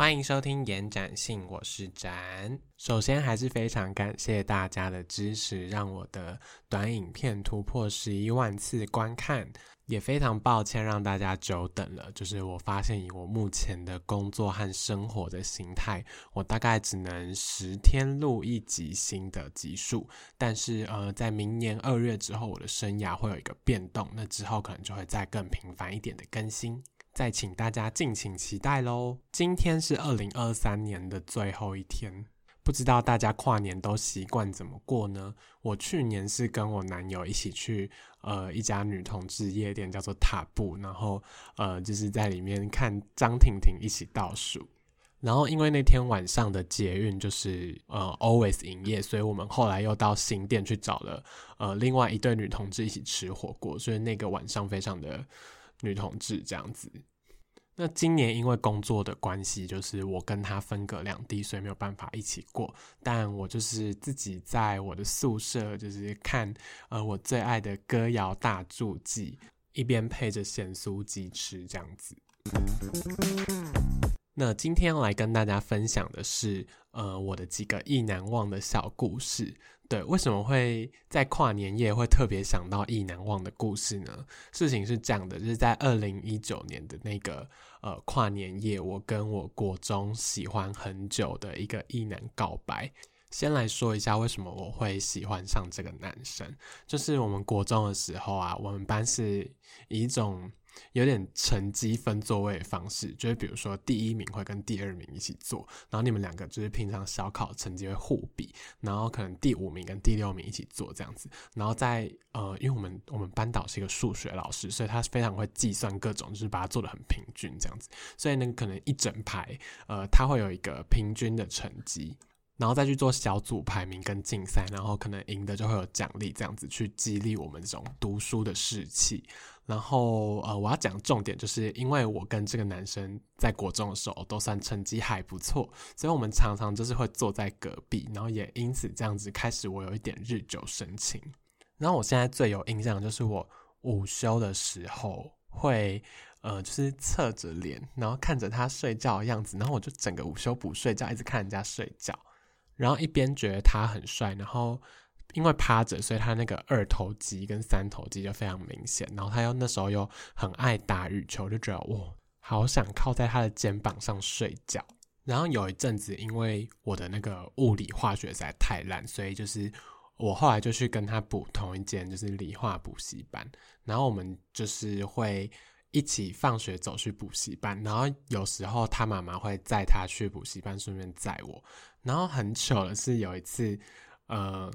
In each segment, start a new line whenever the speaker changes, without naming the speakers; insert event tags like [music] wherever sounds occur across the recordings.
欢迎收听延展性，我是展。首先还是非常感谢大家的支持，让我的短影片突破十一万次观看。也非常抱歉让大家久等了。就是我发现以我目前的工作和生活的形态，我大概只能十天录一集新的集数。但是呃，在明年二月之后，我的生涯会有一个变动，那之后可能就会再更频繁一点的更新。再请大家敬请期待喽！今天是二零二三年的最后一天，不知道大家跨年都习惯怎么过呢？我去年是跟我男友一起去呃一家女同志夜店，叫做塔布，然后呃就是在里面看张婷婷一起倒数。然后因为那天晚上的捷运就是呃 always 营业，所以我们后来又到新店去找了呃另外一对女同志一起吃火锅，所以那个晚上非常的。女同志这样子，那今年因为工作的关系，就是我跟他分隔两地，所以没有办法一起过。但我就是自己在我的宿舍，就是看呃我最爱的歌谣大助记，一边配着咸酥鸡吃这样子。那今天来跟大家分享的是，呃，我的几个意难忘的小故事。对，为什么会在跨年夜会特别想到意难忘的故事呢？事情是这样的，就是在二零一九年的那个呃跨年夜，我跟我国中喜欢很久的一个意男告白。先来说一下为什么我会喜欢上这个男生，就是我们国中的时候啊，我们班是以一种。有点成绩分座位的方式，就是比如说第一名会跟第二名一起坐，然后你们两个就是平常小考成绩会互比，然后可能第五名跟第六名一起坐这样子，然后在呃，因为我们我们班导是一个数学老师，所以他非常会计算各种，就是把它做的很平均这样子，所以呢可能一整排呃，他会有一个平均的成绩。然后再去做小组排名跟竞赛，然后可能赢的就会有奖励，这样子去激励我们这种读书的士气。然后呃，我要讲重点，就是因为我跟这个男生在国中的时候都算成绩还不错，所以我们常常就是会坐在隔壁，然后也因此这样子开始我有一点日久生情。然后我现在最有印象就是我午休的时候会呃，就是侧着脸，然后看着他睡觉的样子，然后我就整个午休不睡觉，一直看人家睡觉。然后一边觉得他很帅，然后因为趴着，所以他那个二头肌跟三头肌就非常明显。然后他又那时候又很爱打羽球，就觉得哇，好想靠在他的肩膀上睡觉。然后有一阵子，因为我的那个物理化学实在太烂，所以就是我后来就去跟他补同一间就是理化补习班。然后我们就是会一起放学走去补习班，然后有时候他妈妈会载他去补习班，顺便载我。然后很糗的是有一次，呃，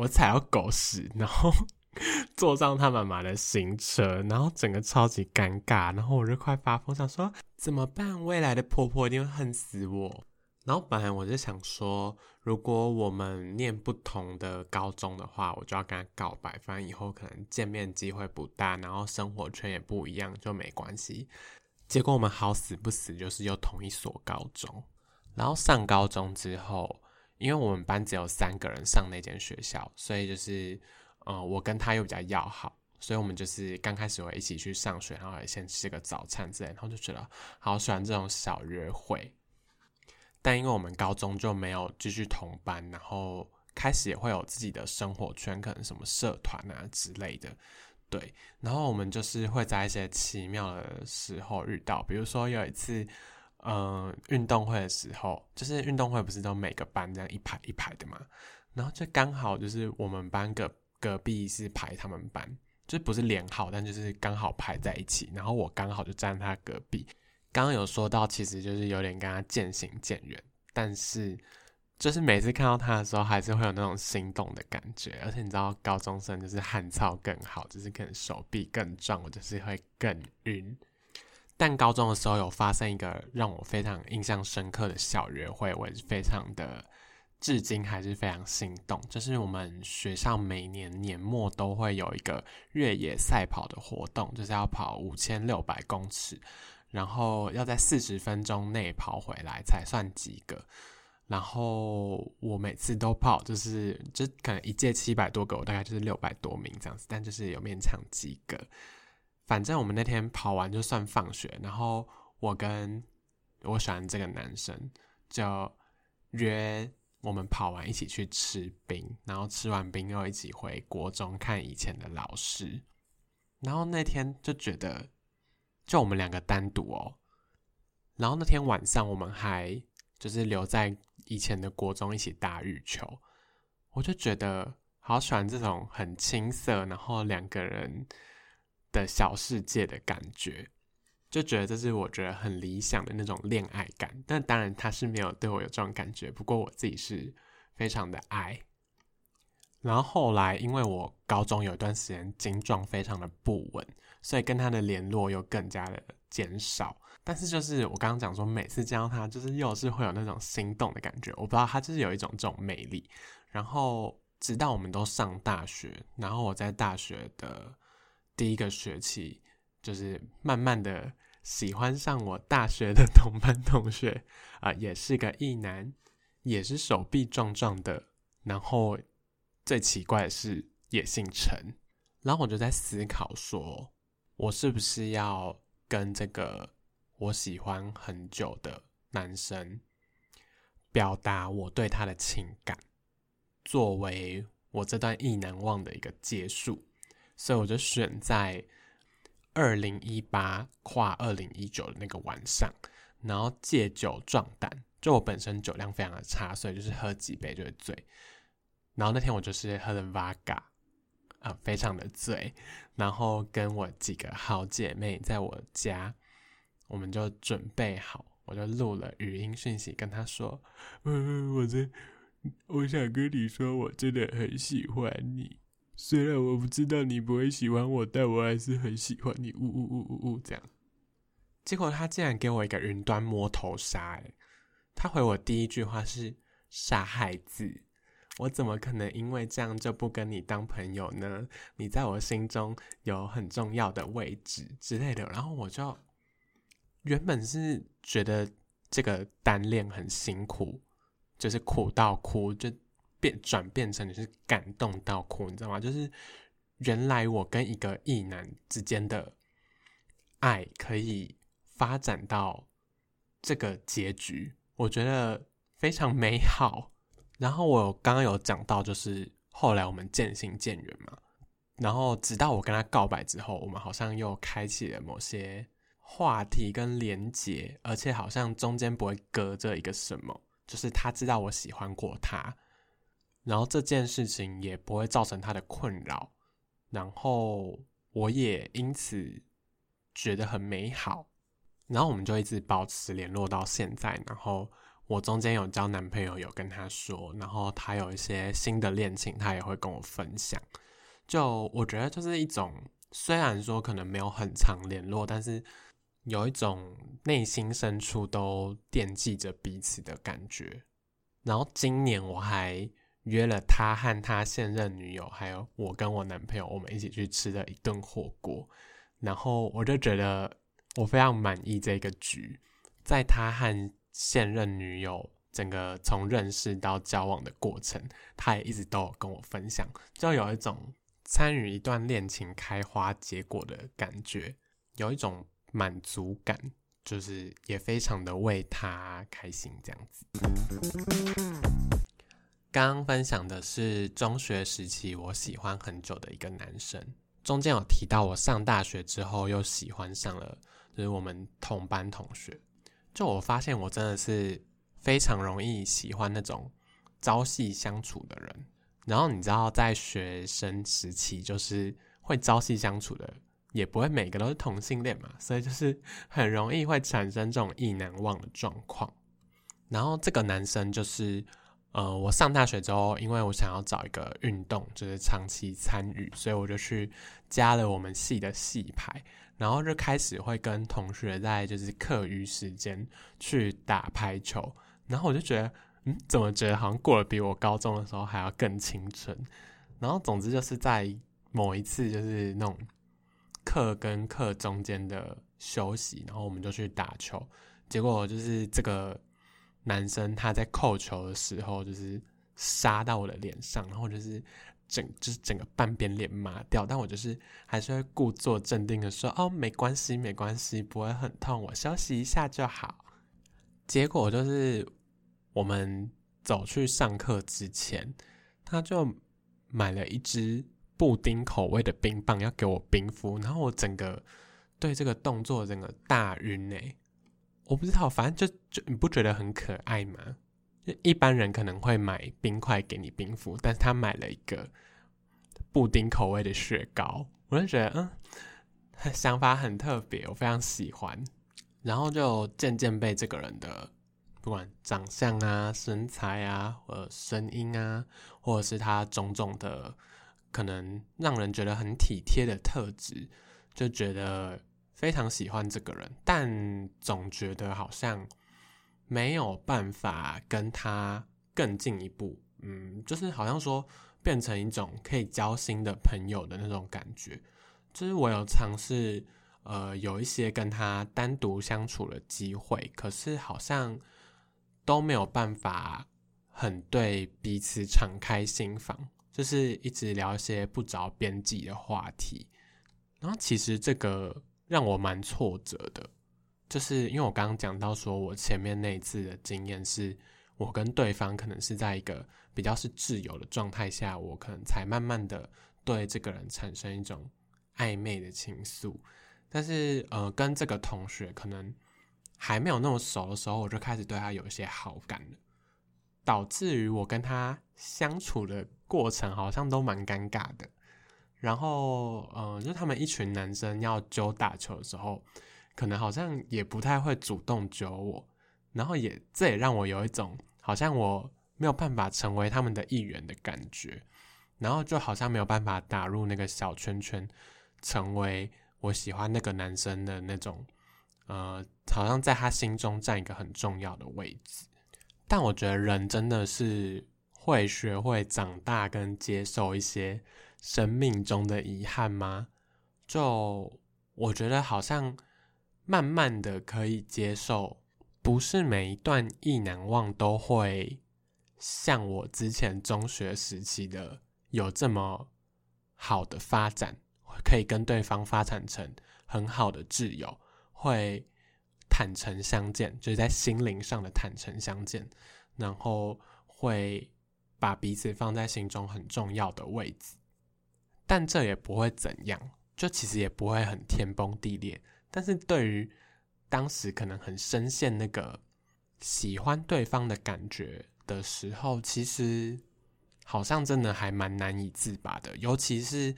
我踩到狗屎，然后 [laughs] 坐上他妈妈的新车，然后整个超级尴尬，然后我就快发疯，想说怎么办？未来的婆婆一定会恨死我。然后本来我就想说，如果我们念不同的高中的话，我就要跟他告白，反正以后可能见面机会不大，然后生活圈也不一样，就没关系。结果我们好死不死，就是又同一所高中。然后上高中之后，因为我们班只有三个人上那间学校，所以就是，呃，我跟他又比较要好，所以我们就是刚开始会一起去上学，然后也先吃个早餐之类，然后就觉得好喜欢这种小约会。但因为我们高中就没有继续同班，然后开始也会有自己的生活圈，可能什么社团啊之类的，对。然后我们就是会在一些奇妙的时候遇到，比如说有一次。嗯，运动会的时候，就是运动会不是都每个班这样一排一排的嘛？然后就刚好就是我们班隔隔壁是排他们班，就不是连号，但就是刚好排在一起。然后我刚好就站他隔壁。刚刚有说到，其实就是有点跟他渐行渐远，但是就是每次看到他的时候，还是会有那种心动的感觉。而且你知道，高中生就是汗操更好，就是可能手臂更壮，我就是会更晕。但高中的时候有发生一个让我非常印象深刻的小约会，我也是非常的，至今还是非常心动。就是我们学校每年年末都会有一个越野赛跑的活动，就是要跑五千六百公尺，然后要在四十分钟内跑回来才算及格。然后我每次都跑，就是就可能一届七百多个，我大概就是六百多名这样子，但就是有勉强及格。反正我们那天跑完就算放学，然后我跟我喜欢这个男生，就约我们跑完一起去吃冰，然后吃完冰又一起回国中看以前的老师。然后那天就觉得，就我们两个单独哦。然后那天晚上我们还就是留在以前的国中一起打羽球，我就觉得好喜欢这种很青涩，然后两个人的小世界的感觉，就觉得这是我觉得很理想的那种恋爱感。但当然他是没有对我有这种感觉，不过我自己是非常的爱。然后后来，因为我高中有一段时间精状非常的不稳，所以跟他的联络又更加的减少。但是就是我刚刚讲说，每次见到他，就是又是会有那种心动的感觉。我不知道他就是有一种这种魅力。然后直到我们都上大学，然后我在大学的第一个学期，就是慢慢的喜欢上我大学的同班同学啊，也是个异男，也是手臂壮壮的，然后。最奇怪的是也姓陈，然后我就在思考说，我是不是要跟这个我喜欢很久的男生表达我对他的情感，作为我这段意难忘的一个结束。所以我就选在二零一八跨二零一九的那个晚上，然后借酒壮胆。就我本身酒量非常的差，所以就是喝几杯就会醉。然后那天我就是喝了 Vaga，啊，非常的醉，然后跟我几个好姐妹在我家，我们就准备好，我就录了语音讯息跟她说，嗯，我这我想跟你说，我真的很喜欢你，虽然我不知道你不会喜欢我，但我还是很喜欢你，呜呜呜呜呜这样。结果他竟然给我一个云端摸头杀，诶，他回我第一句话是傻孩子。我怎么可能因为这样就不跟你当朋友呢？你在我心中有很重要的位置之类的。然后我就原本是觉得这个单恋很辛苦，就是苦到哭，就变转变成你是感动到哭，你知道吗？就是原来我跟一个异男之间的爱可以发展到这个结局，我觉得非常美好。然后我刚刚有讲到，就是后来我们渐行渐远嘛。然后直到我跟他告白之后，我们好像又开启了某些话题跟连结，而且好像中间不会隔着一个什么，就是他知道我喜欢过他，然后这件事情也不会造成他的困扰，然后我也因此觉得很美好，然后我们就一直保持联络到现在，然后。我中间有交男朋友，有跟他说，然后他有一些新的恋情，他也会跟我分享。就我觉得，就是一种虽然说可能没有很常联络，但是有一种内心深处都惦记着彼此的感觉。然后今年我还约了他和他现任女友，还有我跟我男朋友，我们一起去吃了一顿火锅。然后我就觉得我非常满意这个局，在他和。现任女友整个从认识到交往的过程，他也一直都有跟我分享，就有一种参与一段恋情开花结果的感觉，有一种满足感，就是也非常的为他开心这样子。刚刚分享的是中学时期我喜欢很久的一个男生，中间有提到我上大学之后又喜欢上了，就是我们同班同学。就我发现，我真的是非常容易喜欢那种朝夕相处的人。然后你知道，在学生时期，就是会朝夕相处的，也不会每个都是同性恋嘛，所以就是 [laughs] 很容易会产生这种意难忘的状况。然后这个男生就是，呃，我上大学之后，因为我想要找一个运动，就是长期参与，所以我就去加了我们系的系排。然后就开始会跟同学在就是课余时间去打排球，然后我就觉得，嗯，怎么觉得好像过得比我高中的时候还要更青春。然后总之就是在某一次就是那种课跟课中间的休息，然后我们就去打球，结果就是这个男生他在扣球的时候就是杀到我的脸上，然后就是。整就是整个半边脸麻掉，但我就是还是会故作镇定的说：“哦，没关系，没关系，不会很痛，我休息一下就好。”结果就是我们走去上课之前，他就买了一支布丁口味的冰棒要给我冰敷，然后我整个对这个动作整个大晕哎！我不知道，反正就就你不觉得很可爱吗？一般人可能会买冰块给你冰敷，但是他买了一个布丁口味的雪糕，我就觉得嗯，想法很特别，我非常喜欢。然后就渐渐被这个人的不管长相啊、身材啊、或声音啊，或者是他种种的可能让人觉得很体贴的特质，就觉得非常喜欢这个人，但总觉得好像没有办法跟他更进一步，嗯，就是好像说变成一种可以交心的朋友的那种感觉。就是我有尝试。呃，有一些跟他单独相处的机会，可是好像都没有办法很对彼此敞开心房，就是一直聊一些不着边际的话题。然后其实这个让我蛮挫折的，就是因为我刚刚讲到说我前面那一次的经验是，我跟对方可能是在一个比较是自由的状态下，我可能才慢慢的对这个人产生一种暧昧的情愫。但是，呃，跟这个同学可能还没有那么熟的时候，我就开始对他有一些好感了，导致于我跟他相处的过程好像都蛮尴尬的。然后，呃，就他们一群男生要揪打球的时候，可能好像也不太会主动揪我，然后也这也让我有一种好像我没有办法成为他们的一员的感觉，然后就好像没有办法打入那个小圈圈，成为。我喜欢那个男生的那种，呃，好像在他心中占一个很重要的位置。但我觉得人真的是会学会长大跟接受一些生命中的遗憾吗？就我觉得好像慢慢的可以接受，不是每一段意难忘都会像我之前中学时期的有这么好的发展。可以跟对方发展成很好的挚友，会坦诚相见，就是在心灵上的坦诚相见，然后会把彼此放在心中很重要的位置。但这也不会怎样，就其实也不会很天崩地裂。但是对于当时可能很深陷那个喜欢对方的感觉的时候，其实好像真的还蛮难以自拔的，尤其是。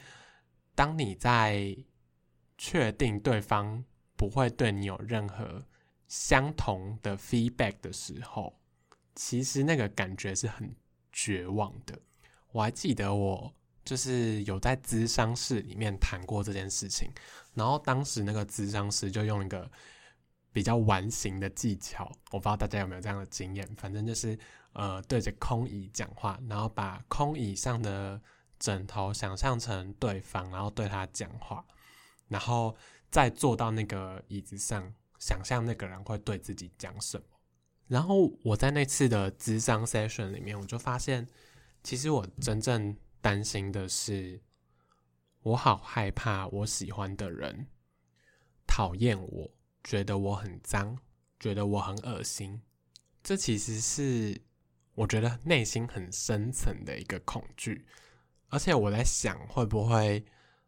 当你在确定对方不会对你有任何相同的 feedback 的时候，其实那个感觉是很绝望的。我还记得我就是有在咨商室里面谈过这件事情，然后当时那个咨商师就用一个比较完形的技巧，我不知道大家有没有这样的经验，反正就是呃对着空椅讲话，然后把空椅上的。枕头想象成对方，然后对他讲话，然后再坐到那个椅子上，想象那个人会对自己讲什么。然后我在那次的智商 session 里面，我就发现，其实我真正担心的是，我好害怕我喜欢的人讨厌我，觉得我很脏，觉得我很恶心。这其实是我觉得内心很深层的一个恐惧。而且我在想，会不会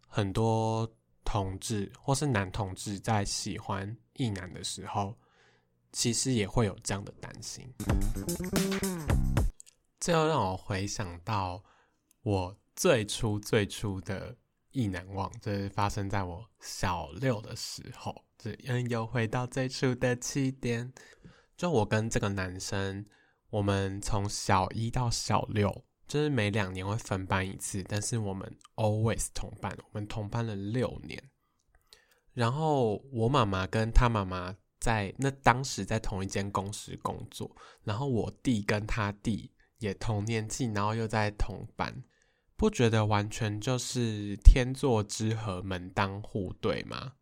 很多同志或是男同志在喜欢异男的时候，其实也会有这样的担心。这又让我回想到我最初最初的意难忘，这是发生在我小六的时候。这，又回到最初的起点。就我跟这个男生，我们从小一到小六。就是每两年会分班一次，但是我们 always 同班，我们同班了六年。然后我妈妈跟他妈妈在那当时在同一间公司工作，然后我弟跟他弟也同年纪，然后又在同班，不觉得完全就是天作之合，门当户对吗？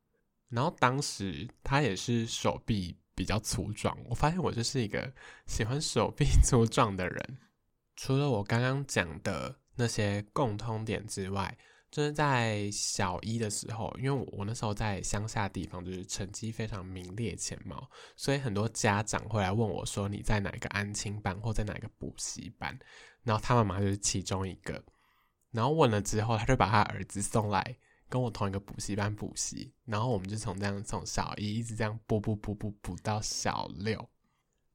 然后当时他也是手臂比较粗壮，我发现我就是一个喜欢手臂 [laughs] 粗壮的人。除了我刚刚讲的那些共通点之外，就是在小一的时候，因为我那时候在乡下地方，就是成绩非常名列前茅，所以很多家长会来问我说你在哪个安亲班或在哪个补习班，然后他妈妈就是其中一个，然后问了之后，他就把他儿子送来跟我同一个补习班补习，然后我们就从这样从小一一直这样补补补补补到小六，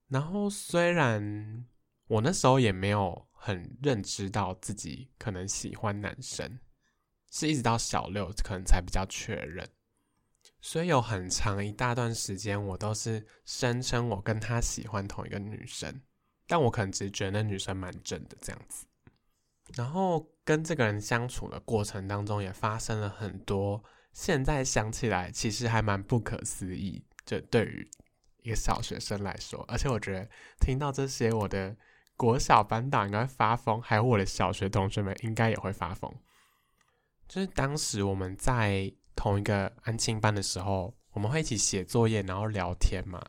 然后虽然我那时候也没有很认知到自己可能喜欢男生。是一直到小六可能才比较确认，所以有很长一大段时间，我都是声称我跟他喜欢同一个女生，但我可能只是觉得那女生蛮正的这样子。然后跟这个人相处的过程当中，也发生了很多，现在想起来其实还蛮不可思议。就对于一个小学生来说，而且我觉得听到这些，我的国小班导应该发疯，还有我的小学同学们应该也会发疯。就是当时我们在同一个安亲班的时候，我们会一起写作业，然后聊天嘛。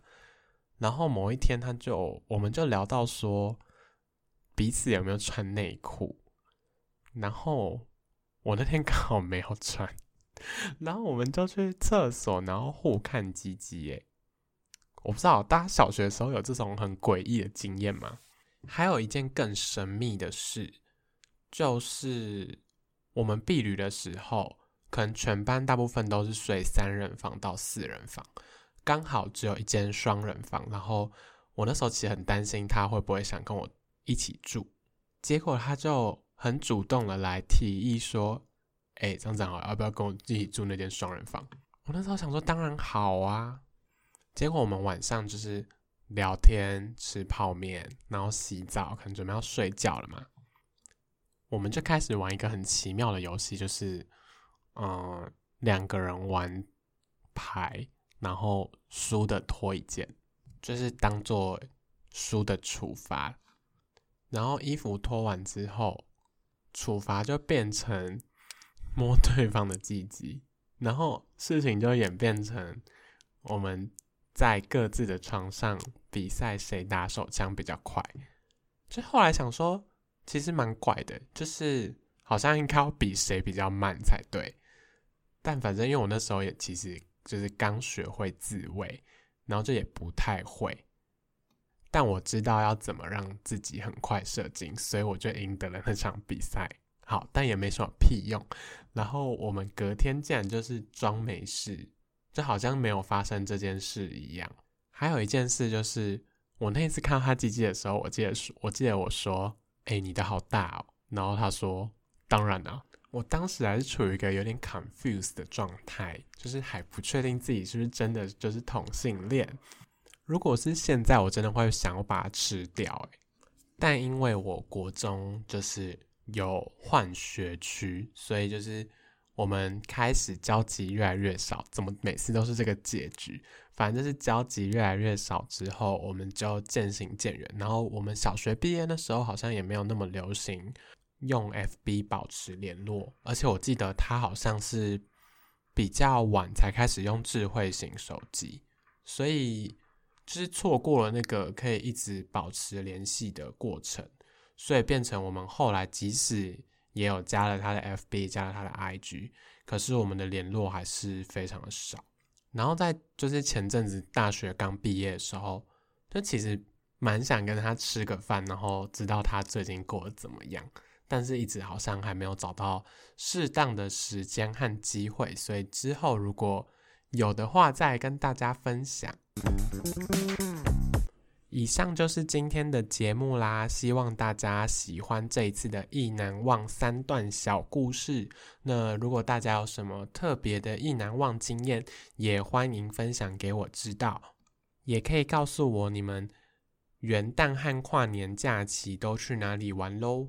然后某一天，他就我们就聊到说彼此有没有穿内裤。然后我那天刚好没有穿，然后我们就去厕所，然后互看鸡鸡。耶。我不知道大家小学的时候有这种很诡异的经验吗？还有一件更神秘的事，就是。我们避旅的时候，可能全班大部分都是睡三人房到四人房，刚好只有一间双人房。然后我那时候其实很担心他会不会想跟我一起住，结果他就很主动的来提议说：“哎，张长好，要不要跟我一起住那间双人房？”我那时候想说：“当然好啊。”结果我们晚上就是聊天、吃泡面，然后洗澡，可能准备要睡觉了嘛。我们就开始玩一个很奇妙的游戏，就是，嗯，两个人玩牌，然后输的脱一件，就是当做输的处罚。然后衣服脱完之后，处罚就变成摸对方的鸡鸡，然后事情就演变成我们在各自的床上比赛谁打手枪比较快。就后来想说。其实蛮怪的，就是好像应该要比谁比较慢才对。但反正因为我那时候也其实就是刚学会自慰，然后就也不太会。但我知道要怎么让自己很快射精，所以我就赢得了那场比赛。好，但也没什么屁用。然后我们隔天竟然就是装没事，就好像没有发生这件事一样。还有一件事就是，我那次看到他鸡鸡的时候，我记得，我记得我说。哎，你的好大哦！然后他说：“当然了。”我当时还是处于一个有点 confused 的状态，就是还不确定自己是不是真的就是同性恋。如果是现在，我真的会想要把它吃掉。哎，但因为我国中就是有换学区，所以就是我们开始交集越来越少。怎么每次都是这个结局？反正就是交集越来越少之后，我们就渐行渐远。然后我们小学毕业的时候，好像也没有那么流行用 FB 保持联络。而且我记得他好像是比较晚才开始用智慧型手机，所以就是错过了那个可以一直保持联系的过程。所以变成我们后来即使也有加了他的 FB，加了他的 IG，可是我们的联络还是非常的少。然后在就是前阵子大学刚毕业的时候，就其实蛮想跟他吃个饭，然后知道他最近过得怎么样，但是一直好像还没有找到适当的时间和机会，所以之后如果有的话再跟大家分享。以上就是今天的节目啦，希望大家喜欢这一次的意难忘三段小故事。那如果大家有什么特别的意难忘经验，也欢迎分享给我知道，也可以告诉我你们元旦和跨年假期都去哪里玩喽。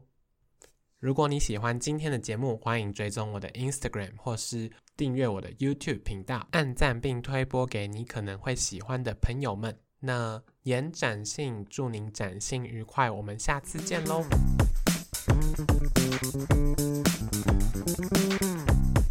如果你喜欢今天的节目，欢迎追踪我的 Instagram 或是订阅我的 YouTube 频道，按赞并推播给你可能会喜欢的朋友们。那延展性，祝您展性愉快，我们下次见喽。